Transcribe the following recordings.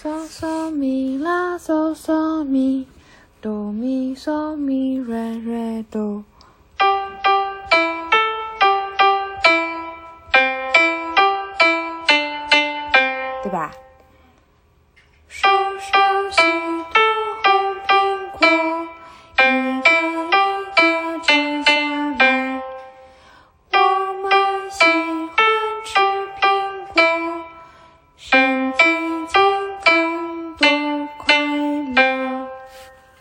嗦嗦咪啦嗦嗦咪，哆咪嗦咪瑞瑞哆。对吧？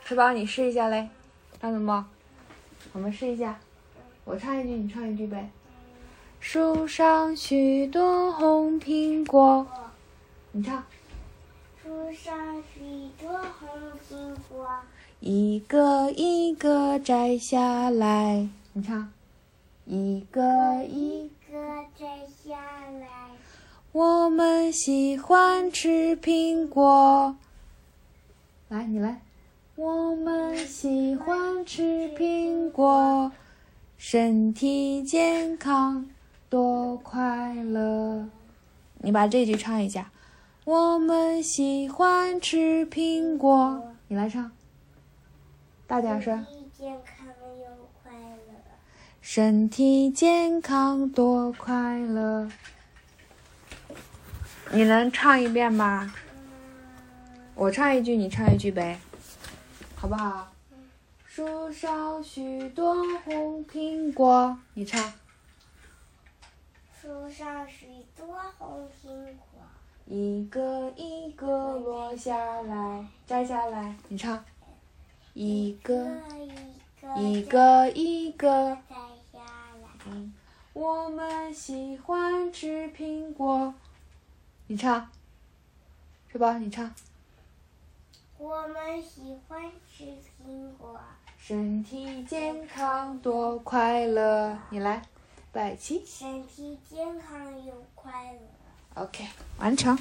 是吧？你试一下嘞，看到吗？我们试一下，我唱一句，你唱一句呗。树上许多红苹果，你唱。树上许多红苹果，一个一个摘下来，你唱。一个，一个摘下来。我们喜欢吃苹果。来，你来。我们喜欢吃苹果，身体健康多快乐。你把这句唱一下。我们喜欢吃苹果，你来唱。大点声。身体健康又快乐。身体健康多快乐。你能唱一遍吗？我唱一句，你唱一句呗，好不好？树上许多红苹果，你唱。树上许多红苹果，一个一个落下来，摘下来，你唱。一个一个一个一个，摘下来。嗯，我们喜欢吃苹果，你唱，是吧？你唱。我们喜欢吃苹果，身体健康多快乐，你来，拜七身体健康又快乐。，OK，完成。